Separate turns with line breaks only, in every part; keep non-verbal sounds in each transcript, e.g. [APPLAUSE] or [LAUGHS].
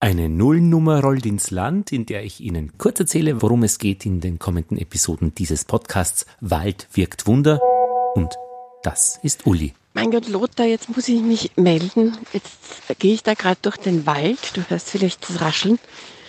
Eine Nullnummer rollt ins Land, in der ich Ihnen kurz erzähle, worum es geht in den kommenden Episoden dieses Podcasts Wald wirkt Wunder. Und das ist Uli.
Mein Gott, Lothar, jetzt muss ich mich melden. Jetzt gehe ich da gerade durch den Wald. Du hörst vielleicht das Rascheln.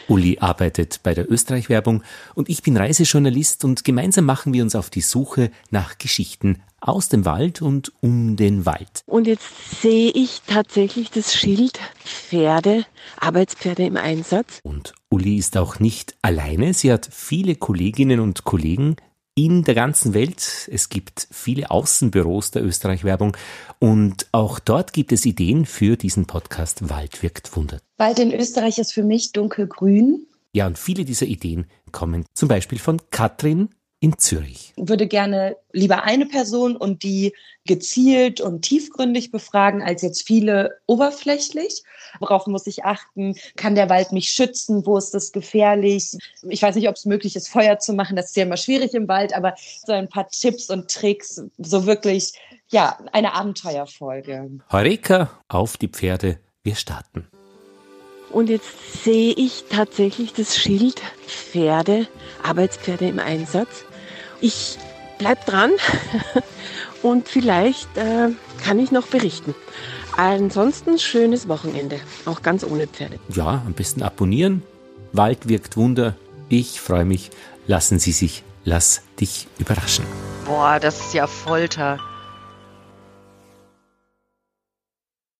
Uli arbeitet bei der Österreich-Werbung und ich bin Reisejournalist und gemeinsam machen wir uns auf die Suche nach Geschichten aus dem Wald und um den Wald.
Und jetzt sehe ich tatsächlich das Schild Pferde, Arbeitspferde im Einsatz.
Und Uli ist auch nicht alleine. Sie hat viele Kolleginnen und Kollegen, in der ganzen Welt. Es gibt viele Außenbüros der Österreich-Werbung und auch dort gibt es Ideen für diesen Podcast Wald wirkt Wunder.
Wald in Österreich ist für mich dunkelgrün.
Ja, und viele dieser Ideen kommen zum Beispiel von Katrin in Zürich.
Ich würde gerne lieber eine Person und die gezielt und tiefgründig befragen, als jetzt viele oberflächlich. Worauf muss ich achten? Kann der Wald mich schützen? Wo ist das gefährlich? Ich weiß nicht, ob es möglich ist, Feuer zu machen. Das ist ja immer schwierig im Wald, aber so ein paar Tipps und Tricks, so wirklich, ja, eine Abenteuerfolge.
Heureka, auf die Pferde, wir starten.
Und jetzt sehe ich tatsächlich das Schild Pferde, Arbeitspferde im Einsatz. Ich bleib dran [LAUGHS] und vielleicht äh, kann ich noch berichten. Ansonsten schönes Wochenende, auch ganz ohne Pferde.
Ja, am besten abonnieren. Wald wirkt Wunder. Ich freue mich. Lassen Sie sich, lass dich überraschen.
Boah, das ist ja Folter.